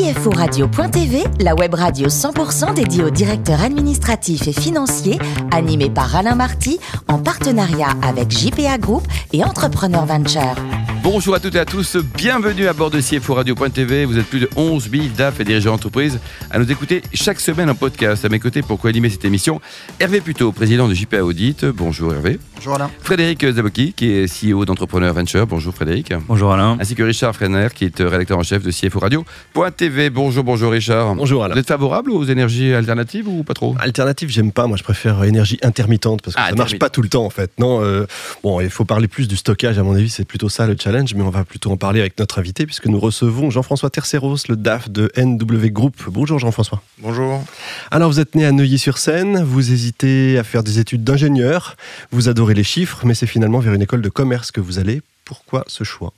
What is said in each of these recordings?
CFORadio.tv, la web radio 100% dédiée aux directeurs administratifs et financiers, animée par Alain Marty, en partenariat avec JPA Group et Entrepreneur Venture. Bonjour à toutes et à tous, bienvenue à bord de CFO Radio.tv. Vous êtes plus de 11 000 DAF et dirigeants d'entreprise à nous écouter chaque semaine en podcast. À mes côtés pour co-animer cette émission, Hervé Puteau, président de JPA Audit. Bonjour Hervé. Bonjour Alain. Frédéric Zaboki, qui est CEO d'Entrepreneur Venture. Bonjour Frédéric. Bonjour Alain. Ainsi que Richard Frenner, qui est rédacteur en chef de CFO Radio.tv. Bonjour, bonjour Richard. Bonjour Alain. Vous êtes favorable aux énergies alternatives ou pas trop? Alternative, j'aime pas. Moi, je préfère énergie intermittente parce que Ah, ça marche pas tout le temps en fait. Non, euh, bon, il faut parler plus du stockage. À mon avis, c'est plutôt ça le challenge. Mais on va plutôt en parler avec notre invité puisque nous recevons Jean-François Terceros, le DAF de NW Group. Bonjour Jean-François. Bonjour. Alors, vous êtes né à Neuilly-sur-Seine. Vous hésitez à faire des études d'ingénieur. Vous adorez les chiffres, mais c'est finalement vers une école de commerce que vous allez. Pourquoi ce choix?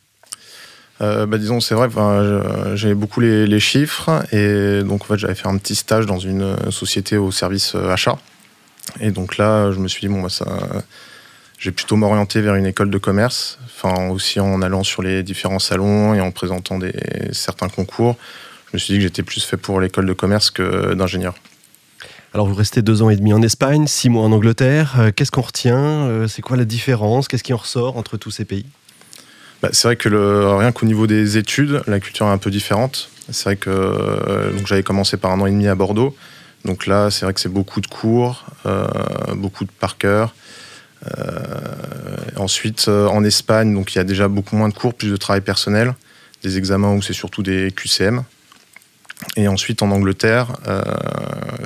Euh, bah, disons, c'est vrai, enfin, j'aimais beaucoup les, les chiffres et donc en fait, j'avais fait un petit stage dans une société au service euh, achat. Et donc là, je me suis dit, bon, bah, ça, je vais plutôt m'orienter vers une école de commerce, enfin, aussi en allant sur les différents salons et en présentant des, certains concours. Je me suis dit que j'étais plus fait pour l'école de commerce que d'ingénieur. Alors, vous restez deux ans et demi en Espagne, six mois en Angleterre. Euh, Qu'est-ce qu'on retient? Euh, C'est quoi la différence? Qu'est-ce qui en ressort entre tous ces pays? Bah, c'est vrai que le, rien qu'au niveau des études, la culture est un peu différente. C'est vrai que euh, donc j'avais commencé par un an et demi à Bordeaux. Donc là, c'est vrai que c'est beaucoup de cours, euh, beaucoup de par cœur. Euh, ensuite, euh, en Espagne, donc il y a déjà beaucoup moins de cours, plus de travail personnel, des examens où c'est surtout des QCM. Et ensuite, en Angleterre, euh,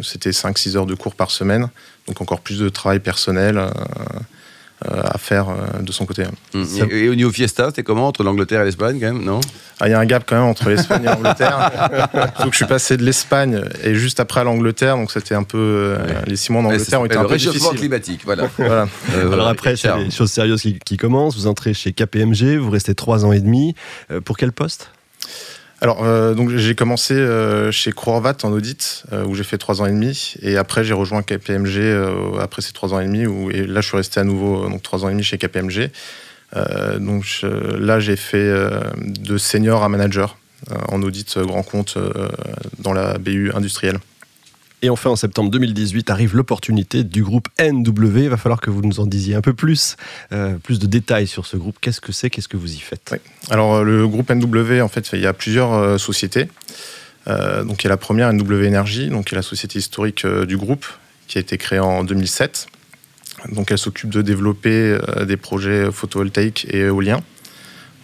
c'était 5-6 heures de cours par semaine, donc encore plus de travail personnel à faire euh, de son côté. Ça- et, et au niveau Fiesta, c'était comment entre l'Angleterre et l'Espagne quand même Non? Ah, Il y a un gap quand même entre l'Espagne et l'Angleterre. Surtout que je suis passé de l'Espagne et juste après à l'Angleterre, donc c'était un peu. euh, Ouais. Les six mois en Angleterre ont été un le peu réchauffement difficiles. climatique, voilà. Voilà. Euh, Alors après, c'est les choses sérieuses qui, qui commencent. Vous entrez chez KPMG, vous restez trois ans et demi. Euh, pour quel poste? Alors, euh, donc j'ai commencé euh, chez Croorvat en audit, euh, où j'ai fait trois ans et demi. Et après, j'ai rejoint KPMG après ces trois ans et demi. Où, et là, je suis resté à nouveau donc trois ans et demi chez KPMG. Donc là, j'ai fait de senior à manager en audit grand compte dans la BU industrielle. Et enfin, en septembre 2018, arrive l'opportunité du groupe NW. Il va falloir que vous nous en disiez un peu plus, euh, plus de détails sur ce groupe. Qu'est-ce que c'est? Qu'est-ce que vous y faites? Alors euh, le groupe NW, en fait, il y a plusieurs euh, sociétés. Donc il y a la première NW Energy, qui est la société historique du groupe, qui a été créée en 2007. Donc elle s'occupe de développer des projets photovoltaïques et éoliens.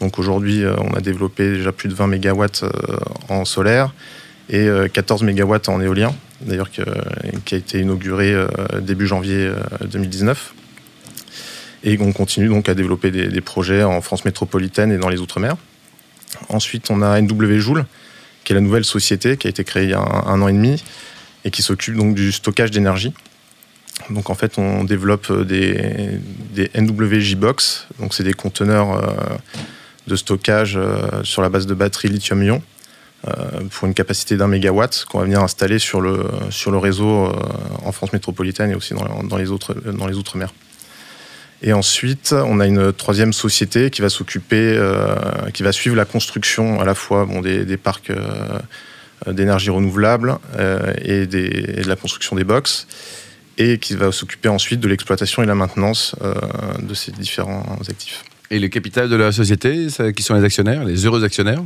Donc aujourd'hui, on a développé déjà plus de 20 mégawatts euh, en solaire et euh, 14 mégawatts en éolien, d'ailleurs qui a été inauguré euh, début janvier euh, 2019. Et on continue donc à développer des, projets en France métropolitaine et dans les Outre-mer. Ensuite, on a NW Joule, qui est la nouvelle société qui a été créée il y a un, an et demi et qui s'occupe donc du stockage d'énergie. Donc en fait, on développe des, des NWJ Box, donc c'est des conteneurs euh, de stockage euh, sur la base de batteries lithium-ion euh, pour une capacité d'un mégawatt qu'on va venir installer sur le, sur le réseau euh, en France métropolitaine et aussi dans, dans les outre-mer. Et ensuite, on a une troisième société qui va s'occuper, euh, qui va suivre la construction à la fois des, des parcs euh, d'énergie renouvelable euh, et, de la construction des box, et qui va s'occuper ensuite de l'exploitation et la maintenance euh, de ces différents actifs. Et le capital de la société, qui sont les actionnaires, les heureux actionnaires?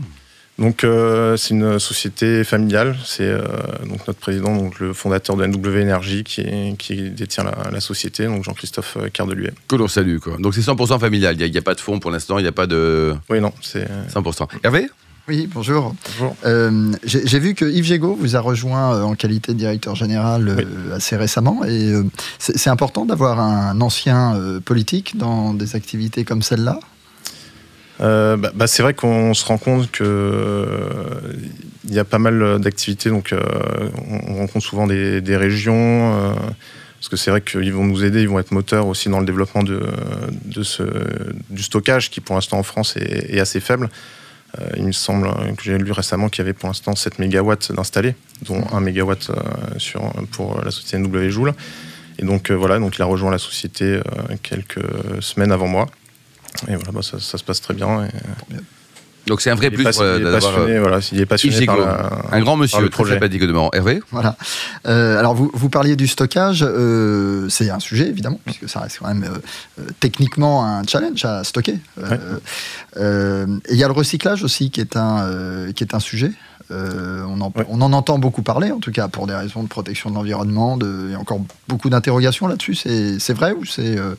Donc euh, c'est une société familiale. C'est euh, donc notre président, donc le fondateur de NW Energy, qui, est- qui détient la, la société, donc Jean-Christophe Cardeluet. Que l'on salue, quoi. Donc c'est 100% familial, il n'y a, pas de fonds pour l'instant, il n'y a pas de Oui, non, c'est 100%. Hervé? Oui, bonjour. bonjour. Euh, J'ai vu que Yves Gégaud vous a rejoint en qualité de directeur général assez récemment. Et c'est important d'avoir un ancien politique dans des activités comme celle-là? Euh, bah, bah, c'est vrai qu'on se rend compte que euh, il y a pas mal d'activités. Donc, euh, on, on rencontre souvent des, régions. euh, parce que c'est vrai qu'ils vont nous aider, ils vont être moteurs aussi dans le développement du stockage qui, pour l'instant, en France, est, assez faible. Euh, il me semble que j'ai lu récemment qu'il y avait pour l'instant 7 mégawatts d'installés, dont 1 mégawatt euh, pour la société NW Joule. Et donc, euh, voilà, donc il a rejoint la société euh, quelques semaines avant moi. Et voilà, bah, ça, ça se passe très bien. Et, Donc c'est un vrai Il plus pas- il euh, est d'avoir, passionné, euh, voilà, il est passionné Yves par la- un grand par monsieur, le projet. sympathique au demeurant. Hervé Voilà. Euh, alors, vous, vous parliez du stockage. euh, c'est un sujet, évidemment, puisque ça reste quand même techniquement un challenge à stocker. Euh, Ouais. euh, et il y a le recyclage aussi qui est un, euh, qui est un sujet. Euh, on, en, Ouais. on en entend beaucoup parler, en tout cas, pour des raisons de protection de l'environnement. Il y a encore beaucoup d'interrogations là-dessus. C'est c'est vrai ou c'est. euh,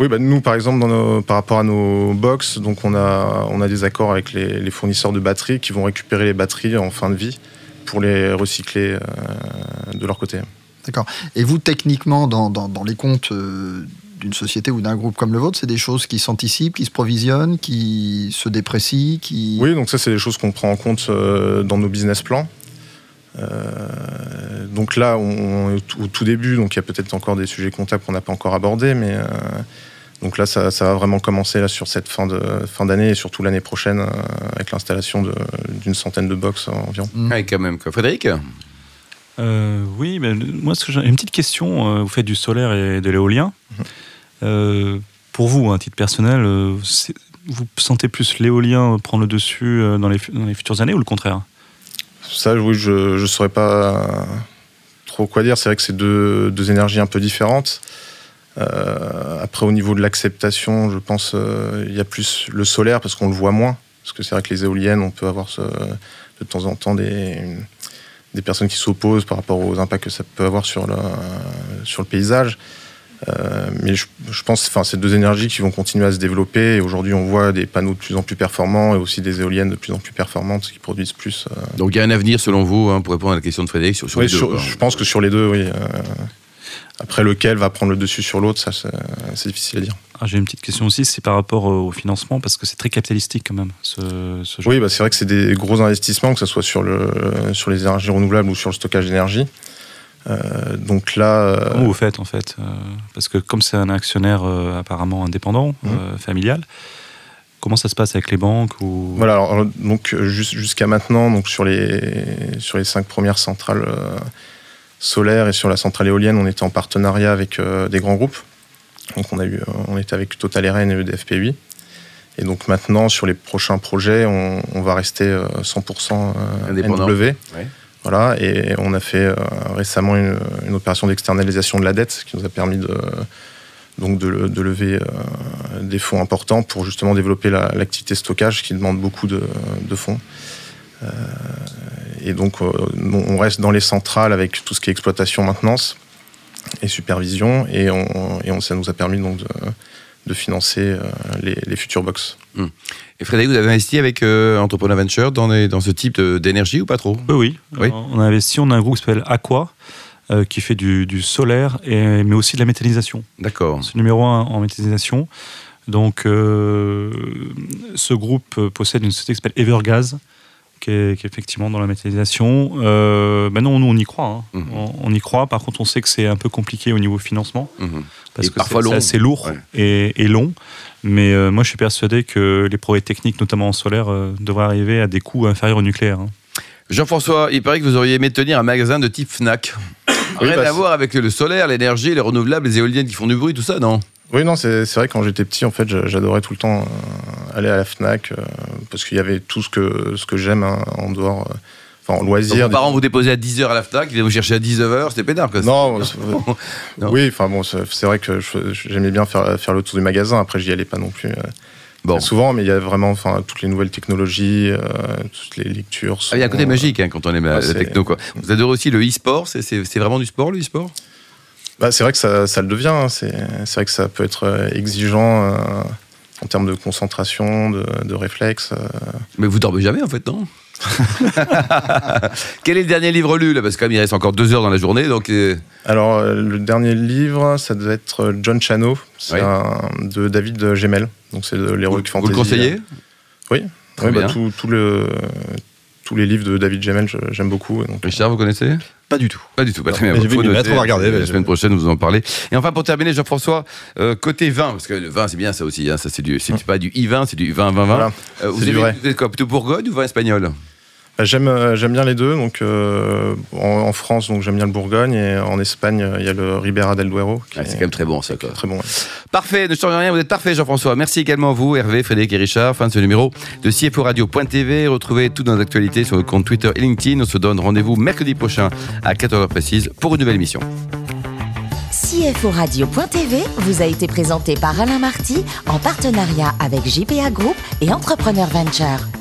Oui, bah, nous, par exemple, dans nos- par rapport à nos box, donc on a, on a des accords avec les, les fournisseurs de batteries qui vont récupérer les batteries en fin de vie pour les recycler euh, de leur côté. D'accord. Et vous, techniquement, dans, dans- dans les comptes euh, d'une société ou d'un groupe comme le vôtre, c'est des choses qui s'anticipent, qui se provisionnent, qui se déprécient, qui... Oui, donc ça, c'est des choses qu'on prend en compte euh, dans nos business plans. Donc là, on, on est au tout- début, donc il y a peut-être encore des sujets comptables qu'on n'a pas encore abordés, mais euh, donc là, ça, ça va vraiment commencer là, sur cette fin de fin d'année et surtout l'année prochaine euh, avec l'installation de- d'une centaine de box environ. Mm. Ouais, quand même. quoi. Frédéric? Euh, oui, mais moi, ce que j'ai une petite question. euh, Vous faites du solaire et de l'éolien. Euh, pour vous, à titre personnel, vous sentez plus l'éolien prendre le dessus dans les, dans les futures années ou le contraire? Ça, oui, je ne saurais pas trop quoi dire. C'est vrai que c'est deux, énergies un peu différentes. Euh, après, au niveau de l'acceptation, je pense euh, il y a plus le solaire parce qu'on le voit moins. Parce que c'est vrai que les éoliennes, on peut avoir de temps en temps des, des personnes qui s'opposent par rapport aux impacts que ça peut avoir sur le, sur le paysage. Euh, mais je, je pense que c'est deux énergies qui vont continuer à se développer. Et aujourd'hui, on voit des panneaux de plus en plus performants et aussi des éoliennes de plus en plus performantes qui produisent plus. euh, Donc il y a un avenir selon vous, hein, pour répondre à la question de Frédéric, sur, sur oui, les deux. sur- quoi. je pense que sur les deux, oui. euh, après, lequel va prendre le dessus sur l'autre, ça, c'est c'est difficile à dire. Ah, J'ai une petite question aussi, c'est par rapport au financement, parce que c'est très capitalistique quand même, ce, ce jeu. Oui, bah, c'est vrai que c'est des gros investissements, que ce soit sur, le, sur les énergies renouvelables ou sur le stockage d'énergie. Euh, donc là, euh, Comment vous faites en fait Euh, Parce que comme c'est un actionnaire euh, apparemment indépendant, Mhm. euh, familial, comment ça se passe avec les banques ou... Voilà, alors, donc jus- jusqu'à maintenant, donc sur les sur les cinq premières centrales euh, solaires et sur la centrale éolienne, on était en partenariat avec euh, des grands groupes. Donc on a eu, on était avec Total RN et EDF P8. Et donc maintenant, sur les prochains projets, on, on va rester euh, 100% euh, Indépendant. NW. Ouais. Voilà, et on a fait euh, récemment une, opération d'externalisation de la dette qui nous a permis de, donc de, lever euh, des fonds importants pour justement développer la- l'activité stockage qui demande beaucoup de, fonds. Euh, et donc, on reste dans les centrales avec tout ce qui est exploitation, maintenance et supervision, et, ça nous a permis donc de, de financer euh, les, les futures box. Et Frédéric, vous avez investi avec euh, Entrepreneur Venture dans, les- dans ce type d'énergie ou pas trop? Oui, oui. Oui. Euh, On a investi, on a un groupe qui s'appelle Aqua, euh, qui fait du, du solaire, et, mais aussi de la méthanisation. D'accord. C'est le numéro un en méthanisation. Donc, euh, ce groupe possède une société qui s'appelle Evergaz, qui est, qui est effectivement dans la méthanisation. Euh, ben non, nous, on y croit. hein. Mhm. on, on y croit. Par contre, on sait que c'est un peu compliqué au niveau financement, Mhm. Parce Et que parfois c'est assez lourd Ouais. et, et long. Mais euh, moi, je suis persuadé que les progrès techniques, notamment en solaire, euh, devraient arriver à des coûts inférieurs au nucléaire. hein. Jean-François, il paraît que vous auriez aimé tenir un magasin de type Fnac. Oui, Rien bah, à voir avec le solaire, l'énergie, les renouvelables, les éoliennes qui font du bruit, tout ça, non? Oui, non, c'est vrai que quand j'étais petit, en fait, j'a- j'adorais tout le temps euh, aller à la Fnac euh, parce qu'il y avait tout ce que, ce que j'aime hein, en dehors, euh, en loisirs. Vos parents vous déposaient à 10h à la Fnac, ils viennent vous chercher à 19h, c'était pénard. Quoi. Non, oui, enfin bon, c'est vrai que j'aimais bien faire, faire le tour du magasin. Après, j'y allais pas non plus euh, Bon. souvent, mais il y a vraiment enfin, toutes les nouvelles technologies, euh, toutes les lectures. Ah, il y a un côté sont- magique hein, quand on aime la, Ah, la techno. Quoi. Vous adorez aussi le e-sport, c'est- vraiment du sport, le e-sport? Bah, c'est vrai que ça, ça le devient. hein. C'est vrai que ça peut être euh, exigeant euh, en termes de concentration, de, de réflexe. euh. Mais vous dormez jamais en fait, non Quel est le dernier livre lu là? Parce que quand même, il reste encore deux heures dans la journée, donc euh, Alors, euh, le dernier livre, ça devait être John Chano, Oui. un- de David Gemel. Donc, c'est de vous, l'Heroic vous Fantasy. le conseillez Oui, bah, tout le, tous les livres de David Gemel, je- j'aime beaucoup. donc, Richard, vous connaissez? Pas du tout. Pas du tout, pas très bien. Faut noter. on va regarder, La mais semaine prochaine, vous en parlez. Et enfin, pour terminer, Jean-François, euh, côté vin, parce que le vin, c'est bien ça aussi. hein, ça, c'est du, c'est pas du i-vin, c'est du vin, vin, vin. Voilà. Euh, vous, du vrai. vous êtes quoi Plutôt Bourgogne ou vin espagnol? Bah, j'aime, euh, j'aime bien les deux. Donc, euh, en, France, donc j'aime bien le Bourgogne et en Espagne, il y a le Ribera del Duero. Ah, c'est quand même très bon ça. Quoi. Très bon. Parfait, ne change rien, vous êtes parfait Jean-François. Merci également à vous, Hervé, Frédéric et Richard. Fin de ce numéro de CFO Radio.tv. Retrouvez toutes nos actualités sur le compte Twitter et LinkedIn. On se donne rendez-vous mercredi prochain à 14h précise pour une nouvelle émission. CFO Radio.tv vous a été présenté par Alain Marty en partenariat avec JPA Group et Entrepreneur Venture.